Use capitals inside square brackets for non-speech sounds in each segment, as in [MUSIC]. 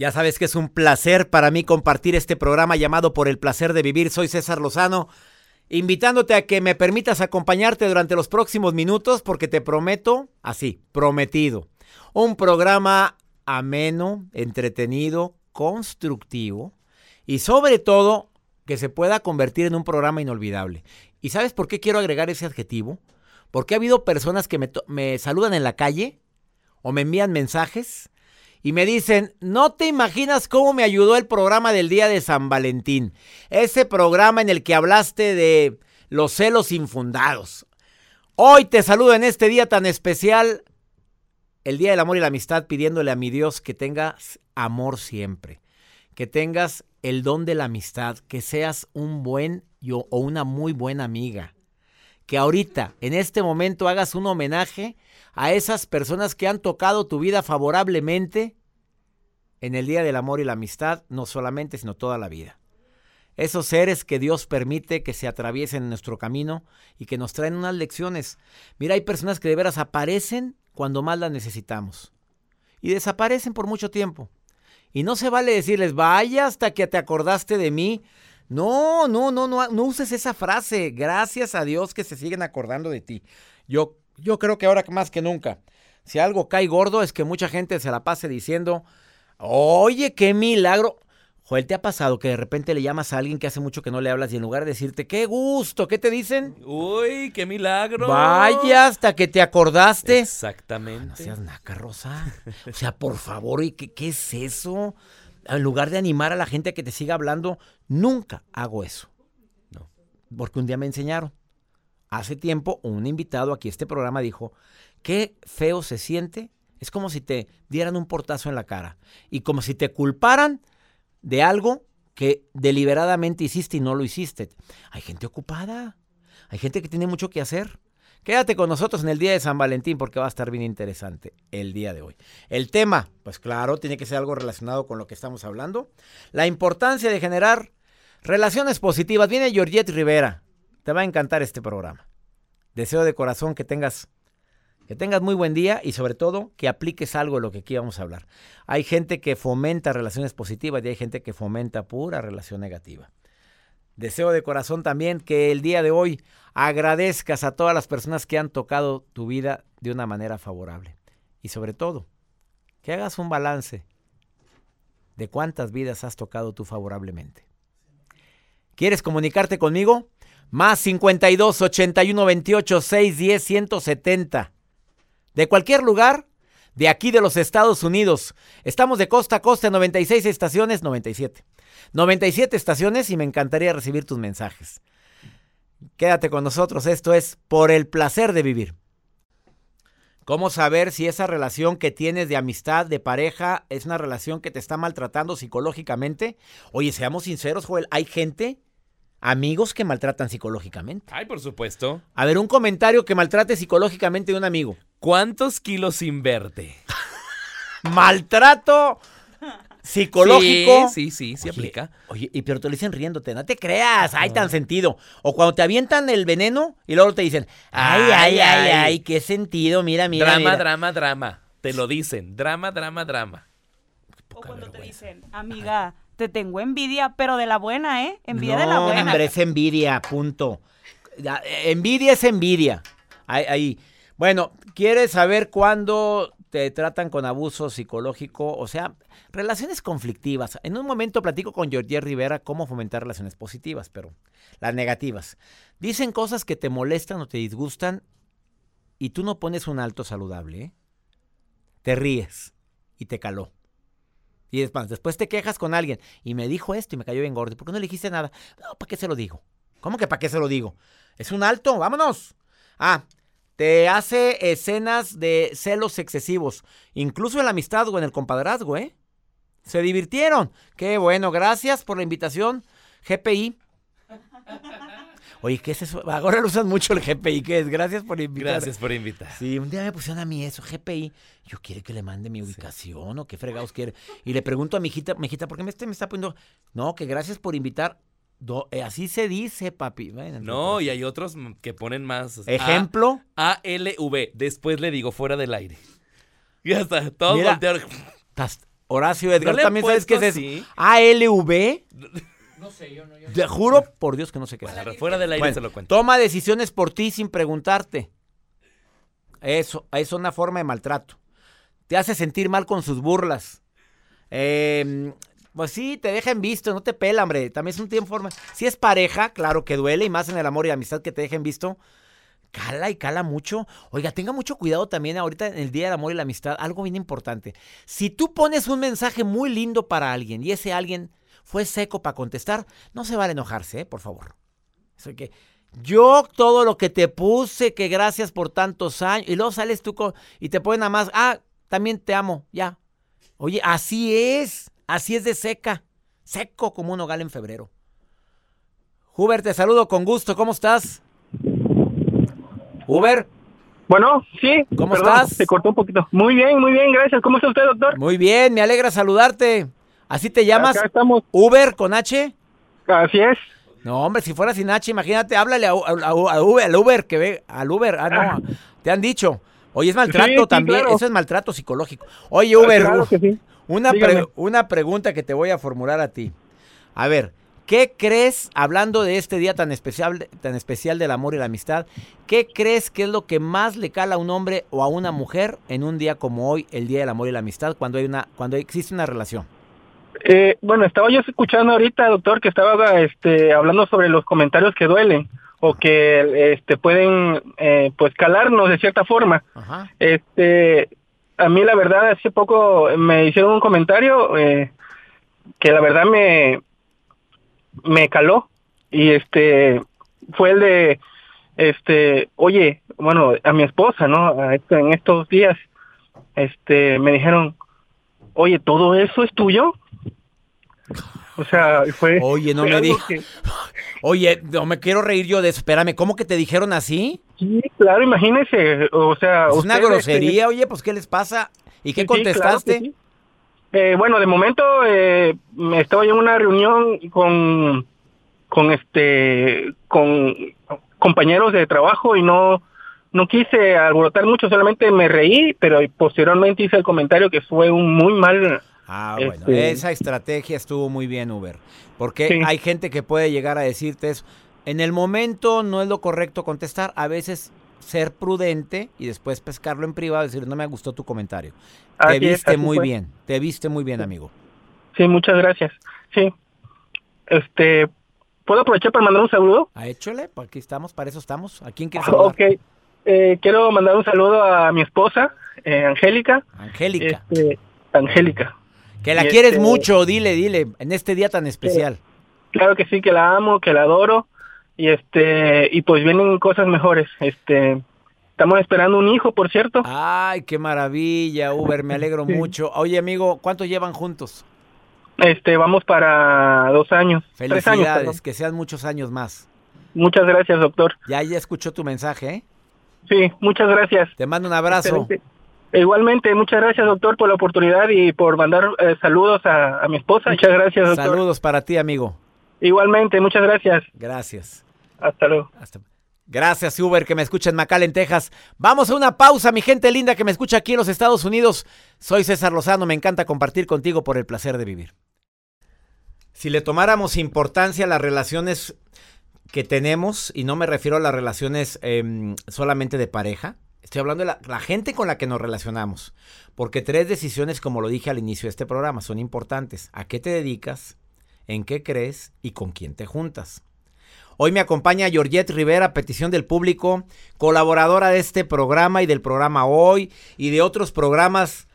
Ya sabes que es un placer para mí compartir este programa llamado Por el placer de vivir. Soy César Lozano, invitándote a que me permitas acompañarte durante los próximos minutos porque te prometo, así, prometido, un programa ameno, entretenido, constructivo y sobre todo que se pueda convertir en un programa inolvidable. ¿Y sabes por qué quiero agregar ese adjetivo? Porque ha habido personas que me, me saludan en la calle o me envían mensajes y me dicen, no te imaginas cómo me ayudó el programa del día de San Valentín. Ese programa en el que hablaste de los celos infundados. Hoy te saludo en este día tan especial, el Día del Amor y la Amistad, pidiéndole a mi Dios que tengas amor siempre, que tengas el don de la amistad, que seas un buen yo, o una muy buena amiga, que ahorita, en este momento, hagas un homenaje a esas personas que han tocado tu vida favorablemente en el Día del Amor y la Amistad, no solamente, sino toda la vida. Esos seres que Dios permite que se atraviesen en nuestro camino y que nos traen unas lecciones. Mira, hay personas que de veras aparecen cuando más las necesitamos y desaparecen por mucho tiempo. Y no se vale decirles, vaya hasta que te acordaste de mí. No, no, no, no, no uses esa frase. Gracias a Dios que se siguen acordando de ti. Yo yo creo que ahora más que nunca, si algo cae gordo es que mucha gente se la pase diciendo, oye, qué milagro. Joel, ¿te ha pasado que de repente le llamas a alguien que hace mucho que no le hablas y en lugar de decirte, qué gusto, ¿qué te dicen? Uy, qué milagro. Vaya, hasta que te acordaste. Exactamente. no seas naca, Rosa. O sea, por favor, ¿y qué, qué es eso? En lugar de animar a la gente a que te siga hablando, nunca hago eso. No. Porque un día me enseñaron. Hace tiempo un invitado aquí a este programa dijo, qué feo se siente. Es como si te dieran un portazo en la cara y como si te culparan de algo que deliberadamente hiciste y no lo hiciste. Hay gente ocupada, hay gente que tiene mucho que hacer. Quédate con nosotros en el día de San Valentín porque va a estar bien interesante el día de hoy. El tema, pues claro, tiene que ser algo relacionado con lo que estamos hablando. La importancia de generar relaciones positivas. Viene Georgette Rivera, te va a encantar este programa. Deseo de corazón que tengas que tengas muy buen día y sobre todo que apliques algo de lo que aquí vamos a hablar. Hay gente que fomenta relaciones positivas y hay gente que fomenta pura relación negativa. Deseo de corazón también que el día de hoy agradezcas a todas las personas que han tocado tu vida de una manera favorable. Y sobre todo, que hagas un balance de cuántas vidas has tocado tú favorablemente. ¿Quieres comunicarte conmigo? Más 52 81 28 6 10 170. De cualquier lugar, de aquí de los Estados Unidos. Estamos de costa a costa, 96 estaciones, 97. 97 estaciones y me encantaría recibir tus mensajes. Quédate con nosotros, esto es por el placer de vivir. ¿Cómo saber si esa relación que tienes de amistad, de pareja, es una relación que te está maltratando psicológicamente? Oye, seamos sinceros, Joel, hay gente amigos que maltratan psicológicamente. Ay, por supuesto. A ver, un comentario que maltrate psicológicamente de un amigo. ¿Cuántos kilos inverte? Maltrato psicológico. Sí, sí, sí, se aplica. Oye, y pero te lo dicen riéndote, no te creas, hay tan sentido. O cuando te avientan el veneno y luego te dicen, ay, ay, ay, ay, qué sentido, mira, mira. Drama, mira. drama, drama. Te lo dicen, drama, drama, drama. O cuando te dicen, amiga, te tengo envidia, pero de la buena, ¿eh? Envidia no, de la buena. hombre, es envidia, punto. Eh, Envidia es envidia. Ahí, ahí. Bueno, ¿quieres saber cuándo te tratan con abuso psicológico? O sea, relaciones conflictivas. En un momento platico con Georgie Rivera cómo fomentar relaciones positivas, pero las negativas. Dicen cosas que te molestan o te disgustan y tú no pones un alto saludable, ¿eh? Te ríes y te caló. Y después, después te quejas con alguien. Y me dijo esto y me cayó bien gordo. ¿Por qué no le dijiste nada? No, ¿para qué se lo digo? ¿Cómo que para qué se lo digo? Es un alto, vámonos. Ah, te hace escenas de celos excesivos. Incluso en la amistad o en el compadrazgo, ¿eh? Se divirtieron. Qué bueno, gracias por la invitación. GPI. Oye, ¿qué es eso? Ahora lo usan mucho el GPI, ¿qué es? Gracias por invitar. Gracias por invitar. Sí, un día me pusieron a mí eso, GPI. Yo quiere que le mande mi ubicación o qué fregados quiere. Y le pregunto a mi hijita, mi hijita, ¿por qué me, este me está poniendo? No, que gracias por invitar. Do- eh, así se dice, papi. Bueno, No, y hay otros que ponen más. Ejemplo. A, L, V. Después le digo fuera del aire. [LAUGHS] Ya está, todos Mira. voltearon. Estás- Horacio Edgar, ¿No ¿también sabes qué es eso? ALV. [LAUGHS] No sé, yo no. Te juro por Dios que no sé qué es. Fuera del aire Bueno, se lo cuento. toma decisiones por ti sin preguntarte. Eso, es una forma de maltrato. Te hace sentir mal con sus burlas. Eh, pues sí, te deja en visto, no te pela, hombre. También es un tiempo. Si es pareja, claro que duele, y más en el amor y la amistad que te dejen visto. Cala y cala mucho. Oiga, tenga mucho cuidado también ahorita en el Día del Amor y la Amistad. Algo bien importante. Si tú pones un mensaje muy lindo para alguien y ese alguien fue seco para contestar, no se vale enojarse, ¿eh? por favor. Eso que yo todo lo que te puse, que gracias por tantos años, y luego sales tú con, y te ponen nada más, ah, también te amo, ya. Oye, así es, así es de seca, seco como un hogal en febrero. Huber, te saludo con gusto, ¿cómo estás? Huber, Bueno, sí. ¿Cómo perdón, estás? Se cortó un poquito. Muy bien, muy bien, gracias. ¿Cómo está usted, doctor? muy bien, me alegra saludarte. ¿Así te llamas? Acá estamos. Uber con H. Así es. No, hombre, si fuera sin H, imagínate, háblale a, a- Uber, al Uber que ve, al Uber, ah, no, [LAUGHS] te han dicho. Oye, es maltrato Sí, sí, también, claro. eso es maltrato psicológico. Oye, Uber, Claro que sí. Una, pre- una pregunta que te voy a formular a ti. A ver, ¿qué crees, hablando de este día tan especial, tan especial del amor y la amistad, qué crees que es lo que más le cala a un hombre o a una mujer en un día como hoy, el Día del Amor y la Amistad, cuando hay una, cuando existe una relación? Eh, bueno, estaba yo escuchando ahorita, doctor, que estaba este, hablando sobre los comentarios que duelen o que este, pueden eh, pues calarnos de cierta forma. Ajá. Este, a mí la verdad hace poco me hicieron un comentario eh, que la verdad me me caló. Y este fue el de este oye bueno a mi esposa no A esto- en estos días este me dijeron oye todo eso es tuyo o sea fue Oye, no fue me que- [LAUGHS] Oye, no me quiero reír yo de eso. Espérame, ¿cómo que te dijeron así? sí claro imagínese o sea Es una grosería, oye, pues ¿qué les pasa? ¿Y qué Sí, sí, claro que contestaste? sí. Eh, bueno, de momento eh, me estaba yo en una reunión con, con este, con compañeros de trabajo y no, no quise alborotar mucho, solamente me reí, pero posteriormente hice el comentario que fue un muy mal. Ah, bueno, Este- esa estrategia estuvo muy bien, Uber. Porque Sí. hay gente que puede llegar a decirte eso. En el momento no es lo correcto contestar. A veces ser prudente y después pescarlo en privado y decir, no me gustó tu comentario. Te Así viste muy fue. bien, te viste muy bien, amigo. Sí, muchas gracias. Sí. Este, ¿puedo aprovechar para mandar un saludo? Ah, échale, pues aquí estamos, para eso estamos. ¿A quién quieres [LAUGHS] saludar? Ok. Eh, quiero mandar un saludo a mi esposa, eh, Angélica. Angélica. Este, Angélica. Que la y quieres este- mucho, dile, dile, en este día tan especial. Claro que sí, que la amo, que la adoro y este y pues vienen cosas mejores. Este, estamos esperando un hijo, por cierto. Ay, qué maravilla, Uber, me alegro Sí. mucho. Oye, amigo, ¿cuánto llevan juntos? Este, vamos para dos años, tres años. Felicidades, perdón. que sean muchos años más. Muchas gracias, doctor. Ya, ya escuchó tu mensaje, ¿eh? Sí, muchas gracias. Te mando un abrazo. Excelente. Igualmente, muchas gracias, doctor, por la oportunidad y por mandar eh, saludos a, a mi esposa. Muchas gracias, doctor. Saludos para ti, amigo. Igualmente, muchas gracias. Gracias. Hasta luego. Hasta- Gracias, Uber, que me escucha en McAllen, Texas. Vamos a una pausa, mi gente linda que me escucha aquí en los Estados Unidos. Soy César Lozano, me encanta compartir contigo por el placer de vivir. Si le tomáramos importancia a las relaciones que tenemos, y no me refiero a las relaciones em, solamente de pareja, estoy hablando de la, la gente con la que nos relacionamos. Porque tres decisiones, como lo dije al inicio de este programa, son importantes. ¿A qué te dedicas? ¿En qué crees? ¿Y con quién te juntas? Hoy me acompaña Georgette Rivera, petición del público, colaboradora de este programa y del programa Hoy y de otros programas.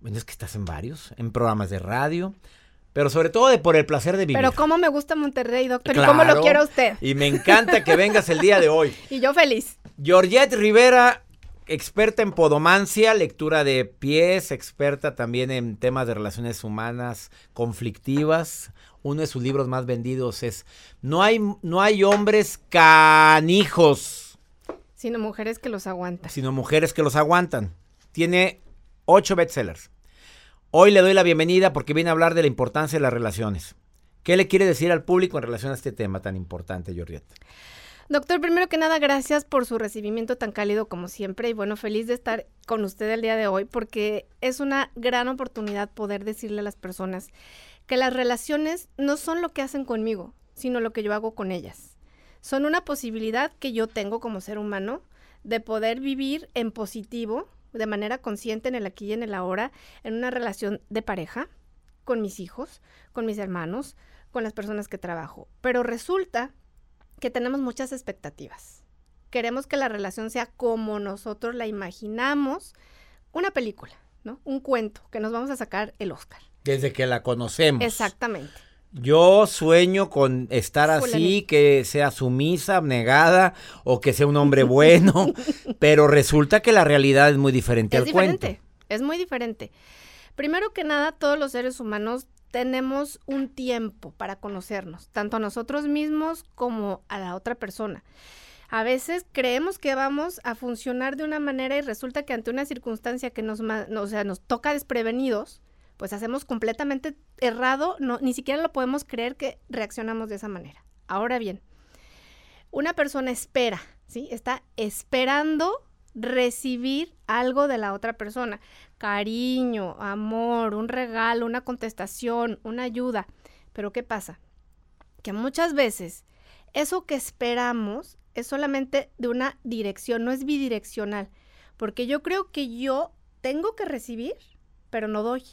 Bueno, es que estás en varios, en programas de radio, pero sobre todo de por el placer de vivir. Pero cómo me gusta Monterrey, doctor, y cómo lo quiero usted. Y me encanta que vengas el día de hoy. [LAUGHS] Y yo feliz. Georgette Rivera, experta en podomancia, lectura de pies, experta también en temas de relaciones humanas conflictivas. Uno de sus libros más vendidos es No hay, no hay hombres canijos, Sino mujeres que los aguantan. sino mujeres que los aguantan. Tiene ocho bestsellers. Hoy le doy la bienvenida porque viene a hablar de la importancia de las relaciones. ¿Qué le quiere decir al público en relación a este tema tan importante, Georgette? Doctor, primero que nada, gracias por su recibimiento tan cálido como siempre y bueno, feliz de estar con usted el día de hoy porque es una gran oportunidad poder decirle a las personas que las relaciones no son lo que hacen conmigo, sino lo que yo hago con ellas. Son una posibilidad que yo tengo como ser humano de poder vivir en positivo, de manera consciente en el aquí y en el ahora, en una relación de pareja, con mis hijos, con mis hermanos, con las personas que trabajo. Pero resulta que tenemos muchas expectativas. Queremos que la relación sea como nosotros la imaginamos, una película, ¿no? Un cuento que nos vamos a sacar el Oscar. Desde que la conocemos. Exactamente. Yo sueño con estar así, Fulanito. que sea sumisa, abnegada o que sea un hombre bueno, [LAUGHS] pero resulta que la realidad es muy diferente Es al diferente, cuento. es muy diferente. Primero que nada, todos los seres humanos tenemos un tiempo para conocernos, tanto a nosotros mismos como a la otra persona. A veces creemos que vamos a funcionar de una manera y resulta que ante una circunstancia que nos, o sea, nos toca desprevenidos, pues hacemos completamente errado, no, ni siquiera lo podemos creer que reaccionamos de esa manera. Ahora bien, una persona espera, ¿sí? Está esperando recibir algo de la otra persona. Cariño, amor, un regalo, una contestación, una ayuda. Pero ¿qué pasa? Que muchas veces eso que esperamos es solamente de una dirección, no es bidireccional. Porque yo creo que yo tengo que recibir, pero no doy.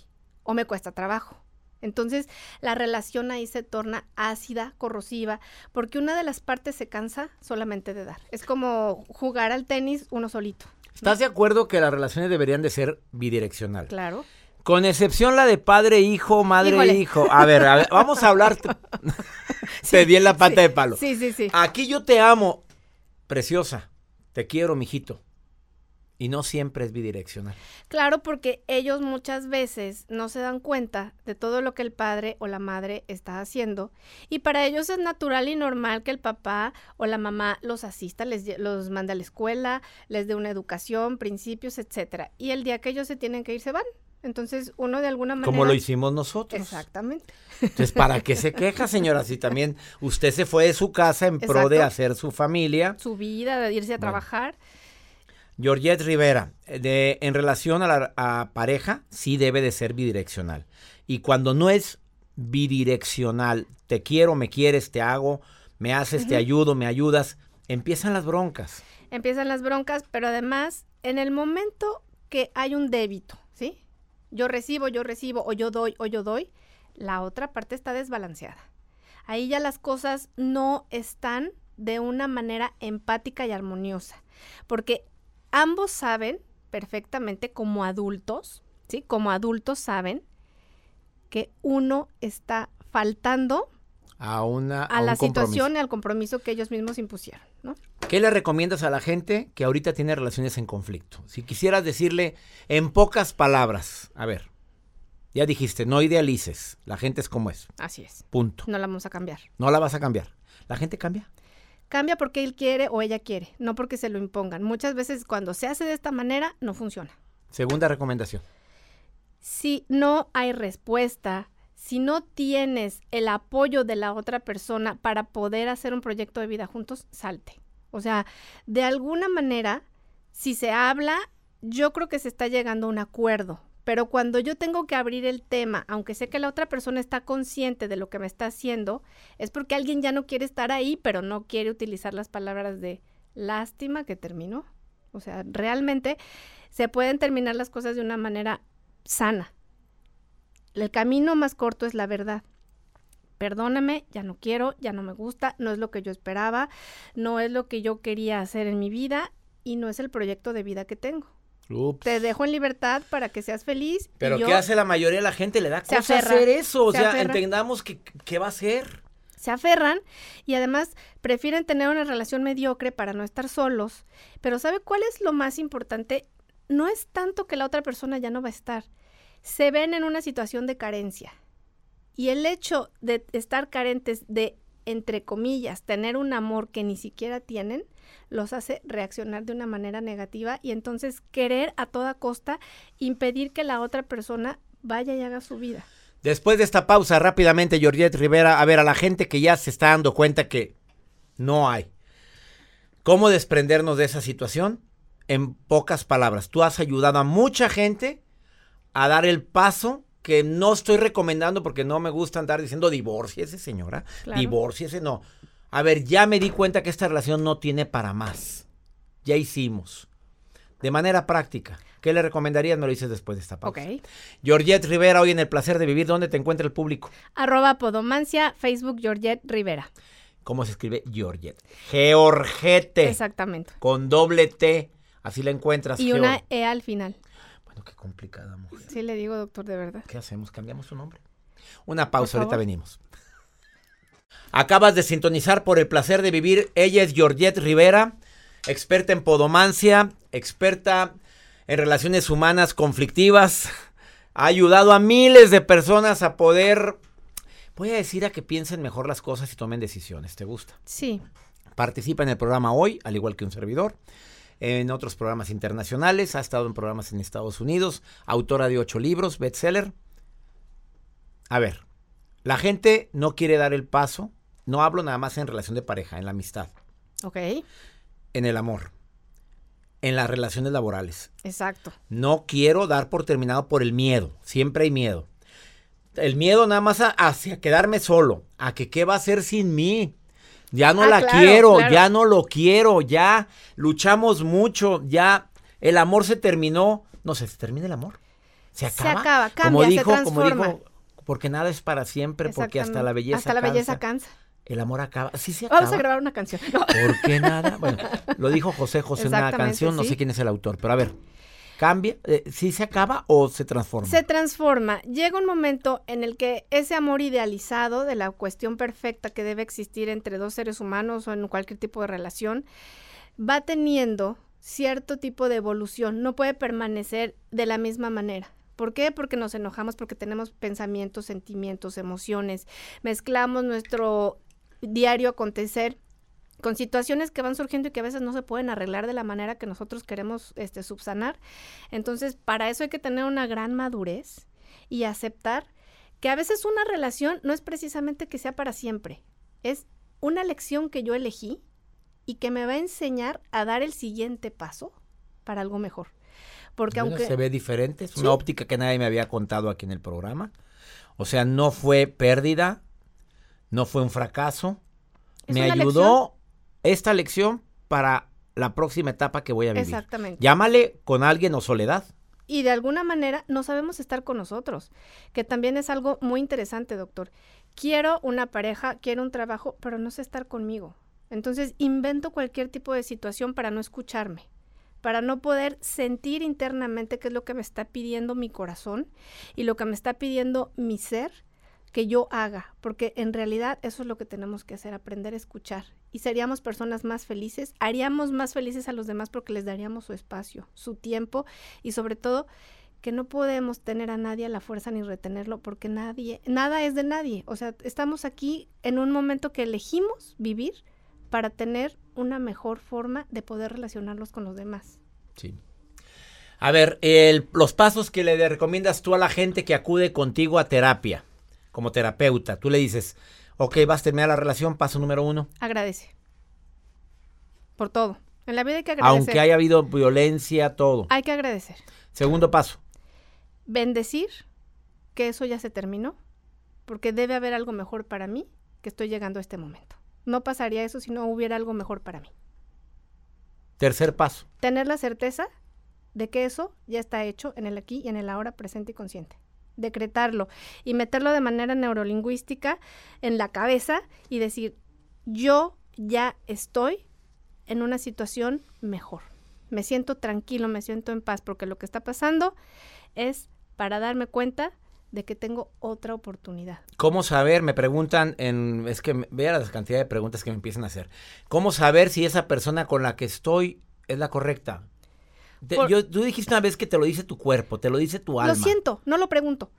O me cuesta trabajo. Entonces la relación ahí se torna ácida, corrosiva, porque una de las partes se cansa solamente de dar. Es como jugar al tenis uno solito. ¿Estás de acuerdo que las relaciones deberían de ser bidireccional? Claro. Con excepción la de padre-hijo, Híjole. madre-hijo. A ver, a ver, vamos a hablar. [LAUGHS] Te di en la pata sí, de palo. Sí, sí, sí. Aquí yo te amo, preciosa. Te quiero, mijito. Y no siempre es bidireccional. Claro, porque ellos muchas veces no se dan cuenta de todo lo que el padre o la madre está haciendo y para ellos es natural y normal que el papá o la mamá los asista, les los mande a la escuela, les dé una educación, principios, etcétera. Y el día que ellos se tienen que ir se van. Entonces, uno de alguna manera Como lo hicimos nosotros. Exactamente. Entonces, ¿para qué se queja, señora? Si también usted se fue de su casa en pro de hacer su familia. Su vida, de irse a Bueno. trabajar. Georgette Rivera, de, en relación a la a pareja, sí debe de ser bidireccional. Y cuando no es bidireccional, te quiero, me quieres, te hago, me haces, te ayudo, me ayudas, empiezan las broncas. empiezan las broncas, pero además, en el momento que hay un débito, ¿sí? Yo recibo, yo recibo, o yo doy, o yo doy, la otra parte está desbalanceada. Ahí ya las cosas no están de una manera empática y armoniosa, porque ambos saben perfectamente como adultos, ¿sí? Como adultos saben que uno está faltando A, una, a, la situación y al compromiso que ellos mismos impusieron, ¿no? ¿Qué le recomiendas a la gente que ahorita tiene relaciones en conflicto? Si quisieras decirle en pocas palabras, a ver, ya dijiste, no idealices, la gente es como es, Así es. punto. No la vamos a cambiar. No la vas a cambiar. La gente cambia. Cambia porque él quiere o ella quiere, no porque se lo impongan. Muchas veces cuando se hace de esta manera no funciona. Segunda recomendación. Si no hay respuesta, si no tienes el apoyo de la otra persona para poder hacer un proyecto de vida juntos, salte. O sea, de alguna manera, si se habla, yo creo que se está llegando a un acuerdo. Pero cuando yo tengo que abrir el tema, aunque sé que la otra persona está consciente de lo que me está haciendo, es porque alguien ya no quiere estar ahí, pero no quiere utilizar las palabras de lástima que terminó. O sea, realmente se pueden terminar las cosas de una manera sana. El camino más corto es la verdad. Perdóname, ya no quiero, ya no me gusta, no es lo que yo esperaba, no es lo que yo quería hacer en mi vida y no es el proyecto de vida que tengo. Ups. Te dejo en libertad para que seas feliz. y Pero yo- ¿qué hace la mayoría de la gente? Le da Se cosa aferra, hacer eso. O se sea, aferra. entendamos que, qué va a hacer. se aferran y además prefieren tener una relación mediocre para no estar solos. Pero ¿sabe cuál es lo más importante? No es tanto que la otra persona ya no va a estar. Se ven en una situación de carencia. Y el hecho de estar carentes de, entre comillas, tener un amor que ni siquiera tienen, los hace reaccionar de una manera negativa y entonces querer a toda costa impedir que la otra persona vaya y haga su vida. Después de esta pausa, rápidamente, Georgette Rivera, a ver, a la gente que ya se está dando cuenta que no hay. ¿Cómo desprendernos de esa situación? En pocas palabras, tú has ayudado a mucha gente a dar el paso que no estoy recomendando porque no me gusta andar diciendo divórciese, señora. Claro. Divórciese, no. A ver, ya me di cuenta que esta relación no tiene para más. Ya hicimos. De manera práctica. ¿Qué le recomendarías? Me lo dices después de esta pausa. Ok. Georgette Rivera, hoy en El Placer de Vivir, ¿dónde te encuentra el público? Arroba Podomancia, Facebook Georgette Rivera. ¿Cómo se escribe Georgette? Georgette. Exactamente. Con doble T. Así la encuentras. Y una E al final. Qué complicada mujer. Sí, le digo, doctor, de verdad. ¿Qué hacemos? ¿Cambiamos su nombre? Una pausa, ahorita venimos. Acabas de sintonizar por el placer de vivir. Ella es Georgette Rivera, experta en podomancia, experta en relaciones humanas conflictivas. Ha ayudado a miles de personas a poder, voy a decir, a que piensen mejor las cosas y tomen decisiones. ¿Te gusta? Sí. Participa en el programa hoy, al igual que un servidor. En otros programas internacionales, ha estado en programas en Estados Unidos, autora de ocho libros, bestseller. A ver, la gente no quiere dar el paso, no hablo nada más en relación de pareja, en la amistad, Ok. en el amor, en las relaciones laborales. Exacto. No quiero dar por terminado por el miedo, siempre hay miedo. El miedo nada más a- hacia quedarme solo, a que qué va a hacer sin mí. Ya no Ah, la claro, quiero, claro. ya no lo quiero, ya luchamos mucho, ya el amor se terminó. No sé, ¿se termina el amor? Se Se acaba. acaba, como se dijo, como dijo, porque nada es para siempre, porque hasta la belleza Hasta la belleza cansa. cansa. El amor acaba. Sí se acaba. Vamos a grabar una canción. No. ¿Por qué nada? Bueno, lo dijo José José en una canción, no sí. sé quién es el autor, pero a ver, ¿cambia? Eh, ¿Sí se acaba o se transforma? Se transforma. Llega un momento en el que ese amor idealizado de la cuestión perfecta que debe existir entre dos seres humanos o en cualquier tipo de relación va teniendo cierto tipo de evolución. No puede permanecer de la misma manera. ¿Por qué? Porque nos enojamos, porque tenemos pensamientos, sentimientos, emociones. Mezclamos nuestro diario acontecer con situaciones que van surgiendo y que a veces no se pueden arreglar de la manera que nosotros queremos este, subsanar. Entonces, para eso hay que tener una gran madurez y aceptar que a veces una relación no es precisamente que sea para siempre, es una lección que yo elegí y que me va a enseñar a dar el siguiente paso para algo mejor. Porque aunque se ve diferente, es Sí. una óptica que nadie me había contado aquí en el programa. O sea, no fue pérdida, no fue un fracaso. Es me ayudó esta lección para la próxima etapa que voy a vivir. Exactamente. Llámale con alguien o soledad. y de alguna manera no sabemos estar con nosotros, que también es algo muy interesante, doctor. Quiero una pareja, quiero un trabajo, pero no sé estar conmigo. Entonces invento cualquier tipo de situación para no escucharme, para no poder sentir internamente qué es lo que me está pidiendo mi corazón y lo que me está pidiendo mi ser que yo haga, porque en realidad eso es lo que tenemos que hacer, aprender a escuchar. Y seríamos personas más felices, haríamos más felices a los demás porque les daríamos su espacio, su tiempo y sobre todo que no podemos tener a nadie a la fuerza ni retenerlo porque nadie, nada es de nadie. O sea, estamos aquí en un momento que elegimos vivir para tener una mejor forma de poder relacionarnos con los demás. Sí. A ver, el- los pasos que le recomiendas tú a la gente que acude contigo a terapia, como terapeuta. Tú le dices, ok, vas a terminar la relación, paso número uno. Agradece. Por todo. En la vida hay que agradecer. Aunque haya habido violencia, todo. Hay que agradecer. Segundo paso. bendecir que eso ya se terminó, porque debe haber algo mejor para mí que estoy llegando a este momento. No pasaría eso si no hubiera algo mejor para mí. Tercer paso. Tener la certeza de que eso ya está hecho en el aquí y en el ahora presente y consciente. Decretarlo y meterlo de manera neurolingüística en la cabeza y decir, yo ya estoy en una situación mejor. Me siento tranquilo, me siento en paz, porque lo que está pasando es para darme cuenta de que tengo otra oportunidad. ¿Cómo saber? Me preguntan en... Es que vea la cantidad de preguntas que me empiezan a hacer. ¿Cómo saber si esa persona con la que estoy es la correcta? Te- Por- yo, tú dijiste una vez que te lo dice tu cuerpo, te lo dice tu alma. Lo siento, no lo pregunto.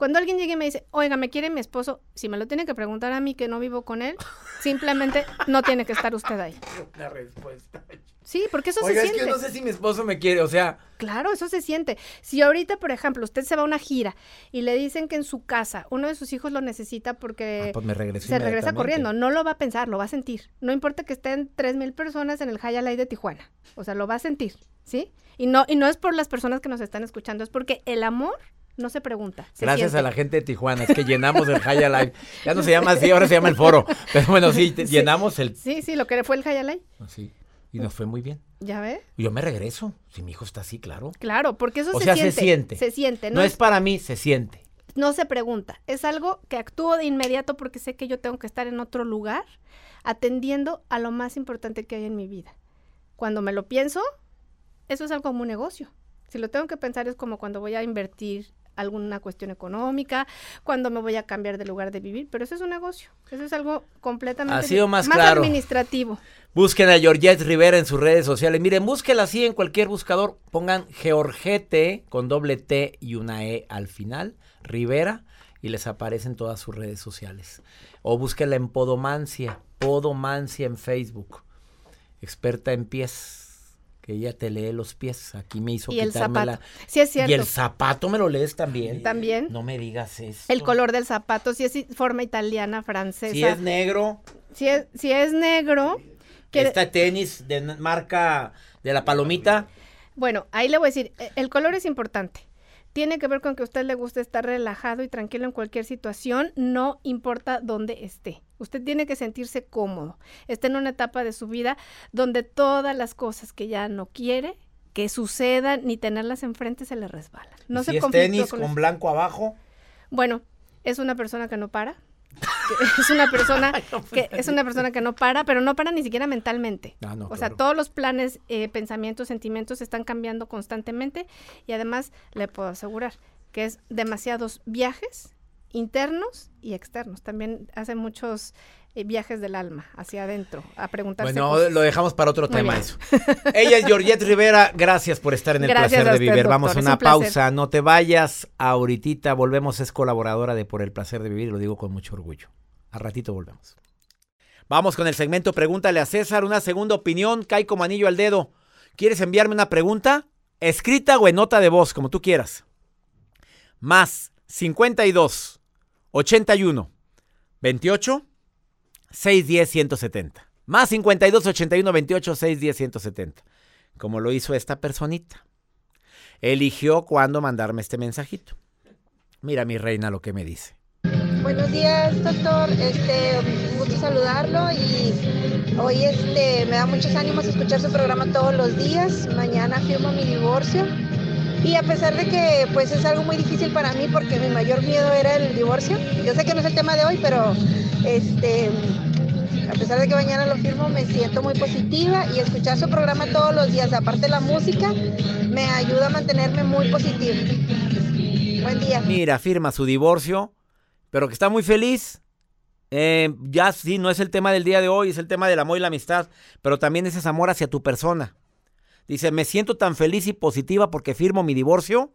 Cuando alguien llega y me dice, oiga, me quiere mi esposo, si me lo tiene que preguntar a mí que no vivo con él, simplemente no tiene que estar usted ahí. La respuesta. Sí, porque eso Oiga, se es siente. que no sé si mi esposo me quiere, o sea, Claro, eso se siente. Si ahorita, por ejemplo, usted se va a una gira y le dicen que en su casa uno de sus hijos lo necesita porque ah, pues me regreso se regresa corriendo, no lo va a pensar, lo va a sentir. No importa que estén tres mil personas en el High Light de Tijuana, o sea, lo va a sentir, ¿sí? Y no y no es por las personas que nos están escuchando, es porque el amor no se pregunta. se Gracias a la gente de Tijuana, es que llenamos el High Live. Ya no se llama así, ahora se llama el foro. Pero bueno, sí, [LAUGHS] llenamos el... Sí, sí, lo que fue el High Light, Sí, y nos fue muy bien. ¿ya ve? Yo me regreso, si mi hijo está así, claro. Claro, porque eso O se sea, siente. se siente. Se siente, No, no, es para mí, se siente. no se pregunta. Es algo que actúo de inmediato porque sé que yo tengo que estar en otro lugar atendiendo a lo más importante que hay en mi vida. Cuando me lo pienso, eso es algo como un negocio. Si lo tengo que pensar es como cuando voy a invertir alguna cuestión económica, cuando me voy a cambiar de lugar de vivir, pero eso es un negocio. Eso es algo completamente sido más más claro. administrativo. Busquen a Georgette Rivera en sus redes sociales. Miren, búsquela así en cualquier buscador. Pongan Georgette con doble T y una E al final, Rivera, y les aparecen todas sus redes sociales. O búsquela en Podomancia, Podomancia en Facebook. Experta en pies, ella te lee los pies. Aquí me hizo Y el quitarme zapato. la- Sí es cierto. Y el zapato me lo lees también. También. No me digas eso. El color del zapato, si es forma italiana, francesa. Si es negro, si es, si es negro, quiere- este tenis de marca de la palomita. Bueno, ahí le voy a decir, e- el color es importante. Tiene que ver con que a usted le guste estar relajado y tranquilo en cualquier situación, no importa dónde esté. Usted tiene que sentirse cómodo. Está en una etapa de su vida donde todas las cosas que ya no quiere que sucedan ni tenerlas enfrente se le resbalan. No se es tenis con blanco abajo. Bueno, es una persona que no para. Que [LAUGHS] es una persona [LAUGHS] que es una persona que no para, pero no para ni siquiera mentalmente. Ah, no, o sea, todos los planes, eh, pensamientos, sentimientos están cambiando constantemente y además le puedo asegurar que es demasiados viajes internos y externos. También hace muchos eh, viajes del alma hacia adentro a preguntarse Bueno, cosas. lo dejamos para otro Muy tema bien. eso. Ella es Georgette Rivera. Gracias por estar en el Gracias placer a de vivir. doctor, Vamos a una un pausa. No te vayas. Ahorita volvemos. Es colaboradora de Por el placer de vivir y lo digo con mucho orgullo. A ratito volvemos. Vamos con el segmento Pregúntale a César. Una segunda opinión. Cae como anillo al dedo. ¿Quieres enviarme una pregunta? Escrita o en nota de voz, como tú quieras. Más 52 81 28 610 170. Más 52 81 28 610 170. Como lo hizo esta personita. Eligió cuándo mandarme este mensajito. Mira mi reina lo que me dice. Buenos días, doctor. Este, un gusto saludarlo y hoy este me da muchos ánimos escuchar su programa todos los días. Mañana firmo mi divorcio y a pesar de que pues es algo muy difícil para mí porque mi mayor miedo era el divorcio. Yo sé que no es el tema de hoy, pero este a pesar de que mañana lo firmo me siento muy positiva y escuchar su programa todos los días, aparte la música, me ayuda a mantenerme muy positiva. Buen día. Mira, firma su divorcio, pero que está muy feliz. Eh, ya sí, no es el tema del día de hoy, es el tema del amor y la amistad, pero también ese es amor hacia tu persona. Dice, me siento tan feliz y positiva porque firmo mi divorcio.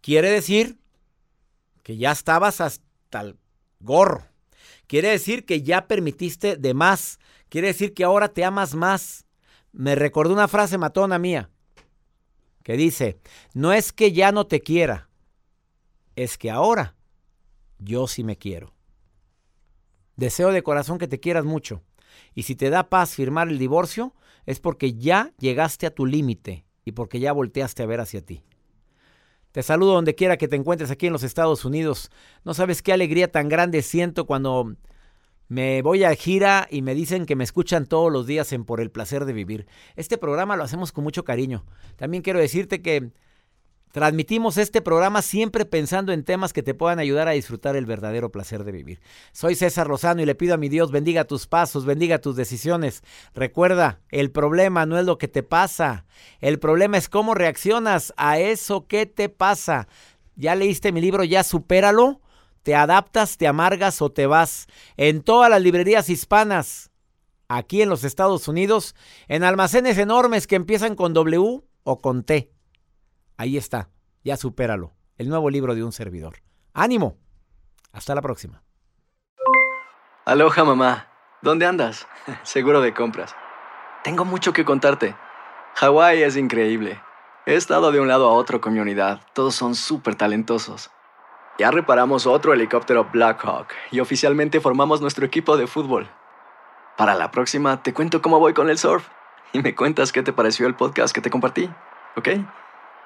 Quiere decir que ya estabas hasta el gorro. Quiere decir que ya permitiste de más. Quiere decir que ahora te amas más. Me recordó una frase matona mía que dice, no es que ya no te quiera, es que ahora yo sí me quiero. Deseo de corazón que te quieras mucho. Y si te da paz firmar el divorcio, es porque ya llegaste a tu límite y porque ya volteaste a ver hacia ti. Te saludo donde quiera que te encuentres aquí en los Estados Unidos. No sabes qué alegría tan grande siento cuando me voy a gira y me dicen que me escuchan todos los días en Por el placer de vivir. Este programa lo hacemos con mucho cariño. También quiero decirte que Transmitimos este programa siempre pensando en temas que te puedan ayudar a disfrutar el verdadero placer de vivir. Soy César Lozano y le pido a mi Dios bendiga tus pasos, bendiga tus decisiones. Recuerda, el problema no es lo que te pasa, el problema es cómo reaccionas a eso que te pasa. ¿Ya leíste mi libro? ¿Ya supéralo? ¿Te adaptas, te amargas o te vas? En todas las librerías hispanas, aquí en los Estados Unidos, en almacenes enormes que empiezan con W o con T. Ahí está, ya supéralo. El nuevo libro de un servidor. Ánimo. Hasta la próxima. Aloha mamá, ¿dónde andas? [LAUGHS] Seguro de compras. Tengo mucho que contarte. Hawái es increíble. He estado de un lado a otro con mi unidad. Todos son súper talentosos. Ya reparamos otro helicóptero Blackhawk y oficialmente formamos nuestro equipo de fútbol. Para la próxima te cuento cómo voy con el surf y me cuentas qué te pareció el podcast que te compartí, ¿ok?